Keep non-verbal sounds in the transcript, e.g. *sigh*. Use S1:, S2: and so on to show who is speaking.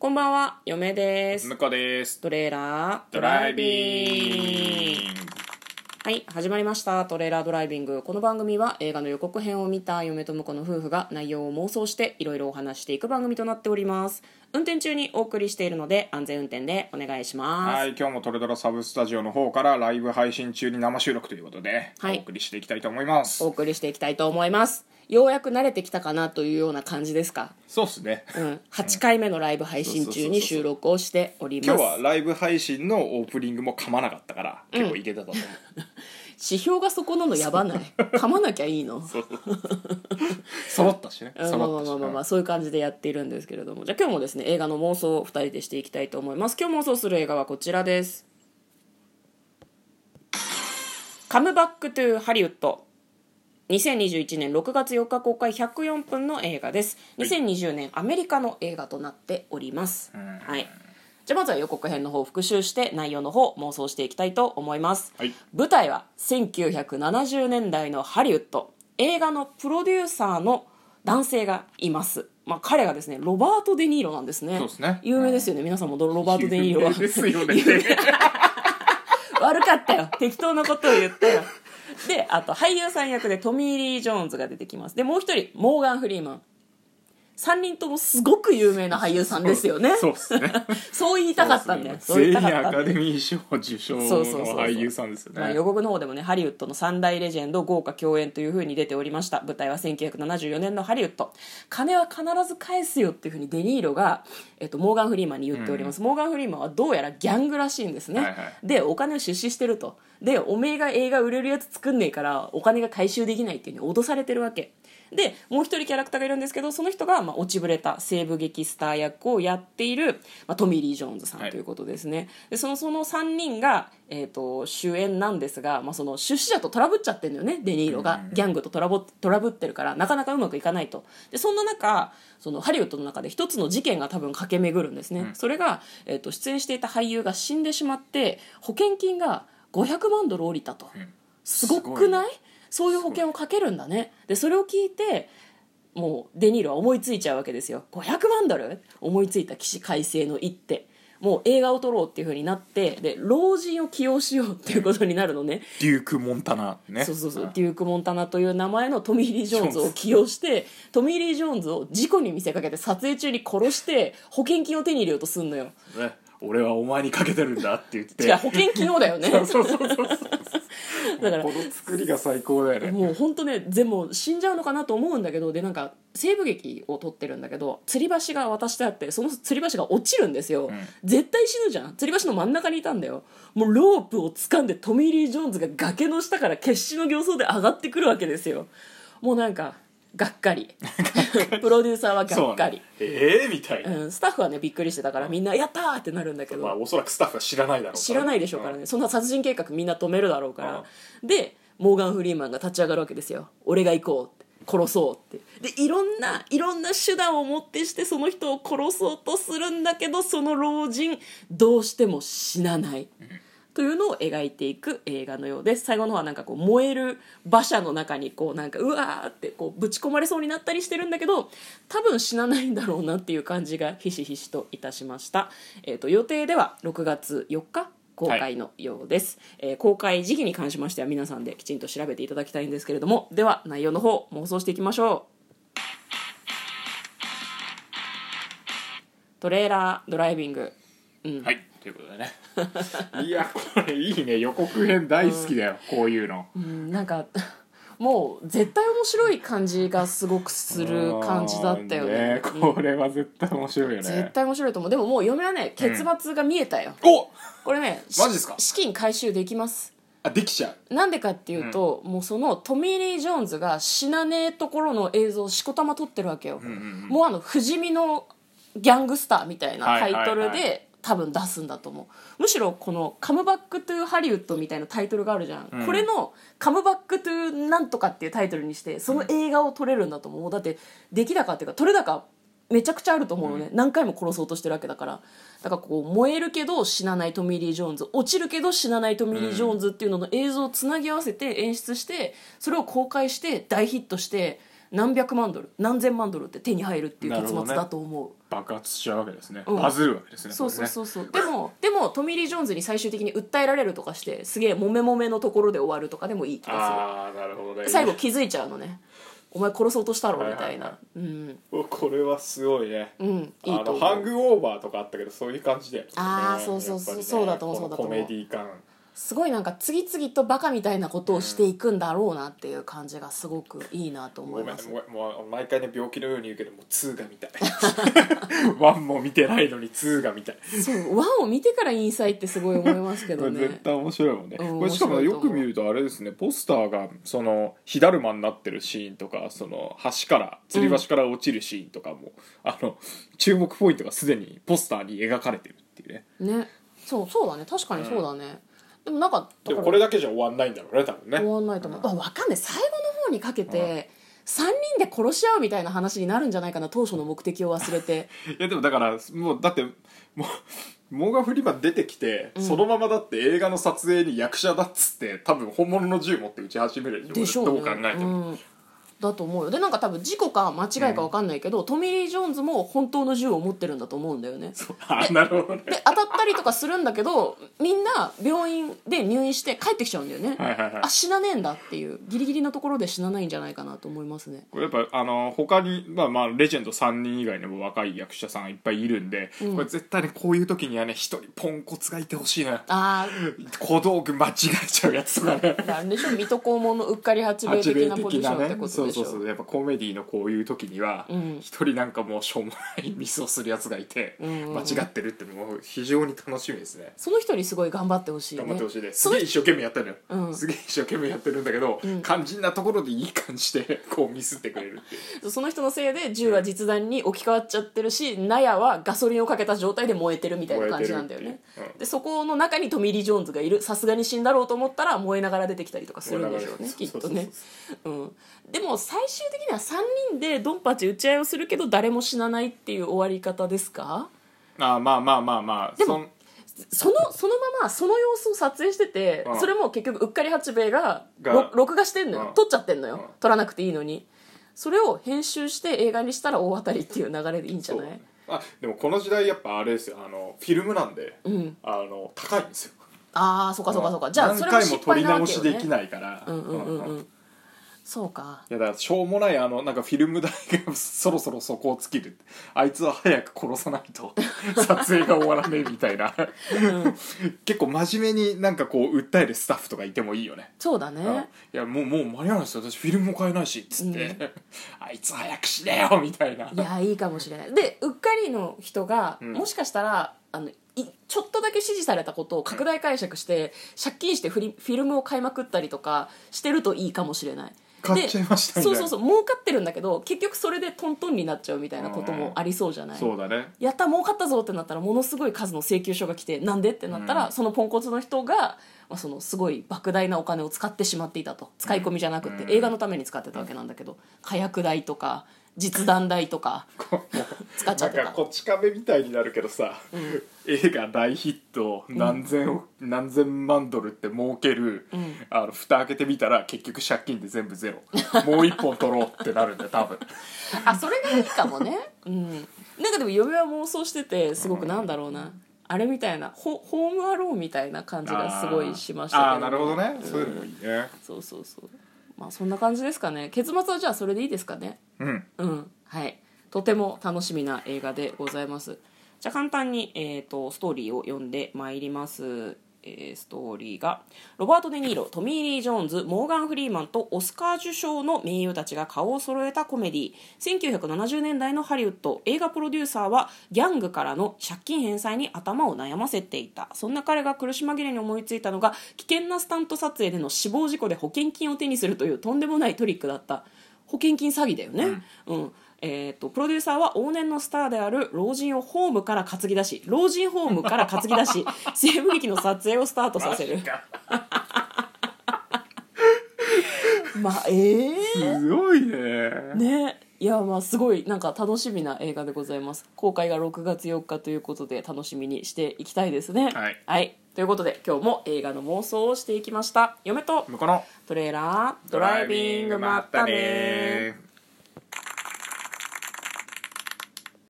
S1: こんばんは、嫁です。
S2: 向こうです
S1: トレーラード
S2: ドライビング
S1: はい、始まりました。トレーラードライビング。この番組は映画の予告編を見た嫁と婿の夫婦が内容を妄想していろいろお話していく番組となっております。運転中にお送りしているので安全運転でお願いします。
S2: はい今日もトレドラサブスタジオの方からライブ配信中に生収録ということで、
S1: はい
S2: お送りしていきたいと思います
S1: お送りしていきたいと思います。ようやく慣れてきたかなというような感じですか？
S2: そうっすね。
S1: うん、8回目のライブ配信中に収録をしております。
S2: 今日はライブ配信のオープニングも噛まなかったから結構いけたと思う、*laughs*
S1: 指標がそこなのやばない。噛まなきゃいいの？*laughs*
S2: 揃ったしね。
S1: まあまあまあまあまあそういう感じでやっているんですけれども。じゃあ今日もですね映画の妄想を2人でしていきたいと思います。今日妄想する映画はこちらです「カムバックトゥハリウッド」2021年6月4日公開104分の映画です。2020年アメリカの映画となっております、はい。じゃあまずは予告編の方を復習して内容の方妄想していきたいと思います、
S2: はい。
S1: 舞台は1970年代のハリウッド。映画のプロデューサーの男性がいます、まあ、彼がですねロバート・デ・ニーロなんですね。
S2: そうですね。
S1: 有名ですよね、皆さんもロバート・デ・ニーロは。
S2: 有名ですよね。*laughs*
S1: 悪かったよ。適当なことを言ったよであと俳優さん役でトミー・リー・ジョーンズが出てきます。でもう一人モーガン・フリーマン。3人ともすごく有名な俳優さんですよね。*laughs* *laughs*
S2: そうっすね。
S1: そう言いたかったんだよ。そういたかった。
S2: アカデミー賞受賞の俳優さんですよ
S1: まあ、
S2: ね
S1: 予告の方でもねハリウッドの三大レジェンド豪華共演という風に出ておりました。舞台は1974年のハリウッド。金は必ず返すよっていう風にデニーロが、えっと、モーガン・フリーマンに言っております、モーガン・フリーマンはどうやらギャングらしいんですね、
S2: はいはい。
S1: でお金を出資してると。でおめえが映画売れるやつ作んねえからお金が回収できないっていう風に脅されてるわけ。でもう一人キャラクターがいるんですけどその人が、まあ、落ちぶれた西部劇スター役をやっている、まあ、トミー・リー・ジョーンズさん
S2: はい。
S1: ということですね、でそのその3人が、えー、と主演なんですが、まあ、その出資者とトラブっちゃってるんだよね。デニーロが、ギャングとトラボトラブってるからなかなかうまくいかないと。でそんな中そのハリウッドの中で一つの事件が多分駆け巡るんですね、それが、えー、と出演していた俳優が死んでしまって保険金が500万ドル降りたと、すごくない。そういう保険をかけるんだね。でそれを聞いてもうデニーロは思いついちゃうわけですよ。500万ドル？思いついた起死回生の一手。もう映画を撮ろうっていう風になってで老人を起用しようっていうことになるのね、
S2: デューク・モンタナね。
S1: そうそうそう。デューク・モンタナという名前のトミー・リー・ジョーンズを起用してトミー・リー・ジョーンズを事故に見せかけて撮影中に殺して保険金を手に入れようとすんのよ。
S2: ね。俺はお前にかけてるんだって言って。
S1: 違う保険金をだよね。*laughs*
S2: そうそうそうそう *laughs*
S1: だから
S2: この作りが最高だよね。
S1: もう本当ね全部死んじゃうのかなと思うんだけどでなんか西部劇を撮ってるんだけど吊り橋が渡してあってその吊り橋が落ちるんですよ、絶対死ぬじゃん。吊り橋の真ん中にいたんだよ。もうロープを掴んでトミー・リー・ジョーンズが崖の下から決死の形相で上がってくるわけですよ。もうなんかがっかり。プロデューサーはがっかり。
S2: ええみたいな、
S1: うん、スタッフはねびっくりしてたからみんな「やったー!」ってなるんだけど、
S2: まあおそらくスタッフは知らないだろう
S1: 知らないでしょうからね、そんな殺人計画みんな止めるだろうから、でモーガン・フリーマンが立ち上がるわけですよ。俺が行こうって。殺そうってでいろんないろんな手段をもってしてその人を殺そうとするんだけどその老人どうしても死なない、というのを描いていく映画のようです。最後の方はなんかこう燃える馬車の中にこうなんかうわーってこうぶち込まれそうになったりしてるんだけど多分死なないんだろうなっていう感じがひしひしといたしました、えー、と予定では6月4日公開のようです、えー公開時期に関しましては皆さんできちんと調べていただきたいんですけれどもでは内容の方妄想していきましょう。トレーラードライビング。うん。
S2: はいということでね。*laughs* いやこれいいね。予告編大好きだよ、こういうの。
S1: うんなんかもう絶対面白い感じがすごくする感じだったよね。
S2: うん
S1: うん
S2: これは絶対面白いよね。
S1: 絶対面白いと思う。でももう嫁はね結末が見えたよ、
S2: お
S1: これね
S2: マジっすか？
S1: 資金回収できます。
S2: あできちゃう。
S1: なんでかっていうと、もうそのトミー・リー・ジョーンズが死なねえところの映像をしこたま撮ってるわけよ、もうあの不死身のギャングスターみたいなタイトル
S2: はいはい。は
S1: で多分出すんだと思う。むしろこの「カムバック・トゥ・ハリウッド」みたいなタイトルがあるじゃん、これの「カムバック・トゥ・なんとか」っていうタイトルにしてその映画を撮れるんだと思う、だって出来高っていうか撮れ高めちゃくちゃあると思うのね、何回も殺そうとしてるわけだから。だからこう燃えるけど死なないトミー・リー・ジョーンズ落ちるけど死なないトミー・リー・ジョーンズっていうのの映像をつなぎ合わせて演出してそれを公開して大ヒットして何百万ドル何千万ドルって手に入るっていう結末だと思う、
S2: 爆発しちゃうわけですね、
S1: うん。
S2: バズるわけですね
S1: そうそう
S2: う
S1: そうそう。でもでもトミー・リー・ジョーンズに最終的に訴えられるとかしてすげえモメモメのところで終わるとかでもいい気が
S2: ああなるほどね。
S1: する最後気づいちゃうのね。お前殺そうとしたろみたいな、
S2: はいは
S1: うん。
S2: これはすごいね。
S1: うんいい
S2: あ
S1: と
S2: ハングオーバーとかあったけどそういう感じだよね。
S1: あーそうそうそう。
S2: ね
S1: そうだと思うそうだと思う。
S2: コメディ感
S1: すごいなんか次々とバカみたいなことをしていくんだろうなっていう感じがすごくいいなと思います。
S2: もう毎回ね病気のように言うけどもう2が見たい。ワンも見てないのに2が見たい
S1: そうワンを見てからインサイってすごい思いますけど *laughs*
S2: 絶
S1: ね
S2: 対面白いもんね、
S1: うん
S2: これしかもよく見るとあれですねポスターがその火だるまになってるシーンとかその橋から吊り橋から落ちるシーンとかも、あの注目ポイントがすでにポスターに描かれてるっていうね。
S1: ね。そうそうだね。確かにそうだね、でもなんか
S2: でもこれだけじゃ終わんないんだろうね多分ね。
S1: 終わんないと思う、あ分かんない。最後の方にかけて、3人で殺し合うみたいな話になるんじゃないかな当初の目的を忘れて。*laughs*
S2: いやでもだからもうだってもうモーガン・フリーマン出てきて、そのままだって映画の撮影に役者だっつって多分本物の銃持って撃ち始める
S1: でしょうね。
S2: どう考えても、
S1: うんだと思うよ。でなんか多分事故か間違いか分かんないけど、トミー・リー・ジョーンズも本当の銃を持ってるんだと思うんだよね。
S2: あなるほどね。
S1: で当たったりとかするんだけどみんな病院で入院して帰ってきちゃうんだよね、
S2: はいはいはい。
S1: あ死なねえんだっていうギリギリのところで死なないんじゃないかなと思いますね。
S2: これやっぱあの他にまあまあレジェンド3人以外にも若い役者さんいっぱいいるんで、
S1: ん。
S2: これ絶対にこういう時にはね一人ポンコツがいてほしいのよ
S1: あ
S2: 小道具間違えちゃうやつとかね。
S1: ああれでしょ水戸黄門のうっかり八兵衛的なポジションってことでしょ
S2: そうそうやっぱコメディのこういう時には
S1: うん。
S2: 一、人なんかもうしょうもないミスをするやつがいて、間違ってるってもう非常に楽しみですね。
S1: その人にすごい頑張ってほしいね。
S2: 頑張ってほしいです。げえ一生懸命やってるのよ、
S1: うん。
S2: すげえ一生懸命やってるんだけど、
S1: ん。
S2: 肝心なところでいい感じで *laughs* こうミスってくれるっていう。
S1: その人のせいで銃は実弾に置き換わっちゃってるし納屋はガソリンをかけた状態で燃えてるみたいな感じなんだよね。でそこの中にトミー・リー・ジョーンズがいるさすがに死んだろうと思ったら燃えながら出てきたりとかするんでしょうねきっとね。うん。でも最終的には3人でドンパチ打ち合いをするけど誰も死なないっていう終わり方ですか？
S2: ああまあまあまあまあ。
S1: でも
S2: そ
S1: のそのままその様子を撮影してて、
S2: うん。
S1: それも結局うっかり八兵衛が録画してんのよ、
S2: うん。
S1: 撮っちゃってんのよ、
S2: うん。
S1: 撮らなくていいのに。それを編集して映画にしたら大当たりっていう流れでいいんじゃない？
S2: あでもこの時代やっぱあれですよ。あのフィルムなんで、
S1: うん。
S2: あの高いんですよ。
S1: ああそうかそうかそうか。じゃあ
S2: 何
S1: それも
S2: 回も撮り直しできないから。
S1: うんうん。うん
S2: うん
S1: うんそうか。
S2: いやだからしょうもないあのなんかフィルム代がそろそろ底を尽きる。あいつは早く殺さないと撮影が終わらねえみたいな。結構真面目になんかこう訴えるスタッフとかいてもいいよね。
S1: そうだ
S2: うん。
S1: ね
S2: いやもうもう間に合わないですよ。私フィルムも買えないしっつって、*laughs* あいつ早くしねよみたいな。い
S1: やいいかもしれない。でうっかりの人が、
S2: ん。
S1: もしかしたらあのいちょっとだけ指示されたことを拡大解釈して、借金してフリフィルムを買いまくったりとかしてるといいかもしれない
S2: 買っちゃいました
S1: で
S2: みたいな。
S1: そうそうそう儲かってるんだけど結局それでトントンになっちゃうみたいなこともありそうじゃない、
S2: そうだね。
S1: やった儲かったぞってなったらものすごい数の請求書が来てなんでってなったら、
S2: うん。
S1: そのポンコツの人が、まあ、そのすごい莫大なお金を使ってしまっていたと。使い込みじゃなくて、
S2: うん。
S1: 映画のために使ってたわけなんだけど火薬代とか実弾代とか *laughs* 使っちゃってた。
S2: なんかこち亀みたいになるけどさ、映画大ヒット何千億、何千万ドルって儲ける、
S1: ん。
S2: あの蓋開けてみたら結局借金で全部ゼロ。*laughs* もう一本取ろうってなるんだよ多分。
S1: あそれがいいかもね。うん。なんかでも嫁は妄想しててすごくなんだろうな、あれみたいなホホームアローンみたいな感じがすごいしましたけど、
S2: あーあーなるほどね、そういうのもいいね。
S1: そうそうそう。まあそんな感じですかね。結末はじゃあそれでいいですかね。
S2: うん。
S1: うん。はい。とても楽しみな映画でございますじゃあ簡単に、えー、とストーリーを読んでまいります。えーストーリーがロバート・デ・ニーロトミー・リー・ジョーンズモーガン・フリーマンとオスカー受賞の名優たちが顔を揃えたコメディ1970年代のハリウッド。映画プロデューサーはギャングからの借金返済に頭を悩ませていた。そんな彼が苦し紛れに思いついたのが危険なスタント撮影での死亡事故で保険金を手にするというとんでもないトリックだった。保険金詐欺だよね、うんえー、とプロデューサーは往年のスターである老人をホームから担ぎ出し老人ホームから担ぎ出し *laughs* 西部劇の撮影をスタートさせる。まあええ
S2: すごいね。
S1: ね。いやまあすごいなんか楽しみな映画でございます。公開が6月4日ということで楽しみにしていきたいですね。
S2: はい、
S1: ということで今日も映画の妄想をしていきました。嫁と
S2: 向こうの
S1: トレーラードライビングまったね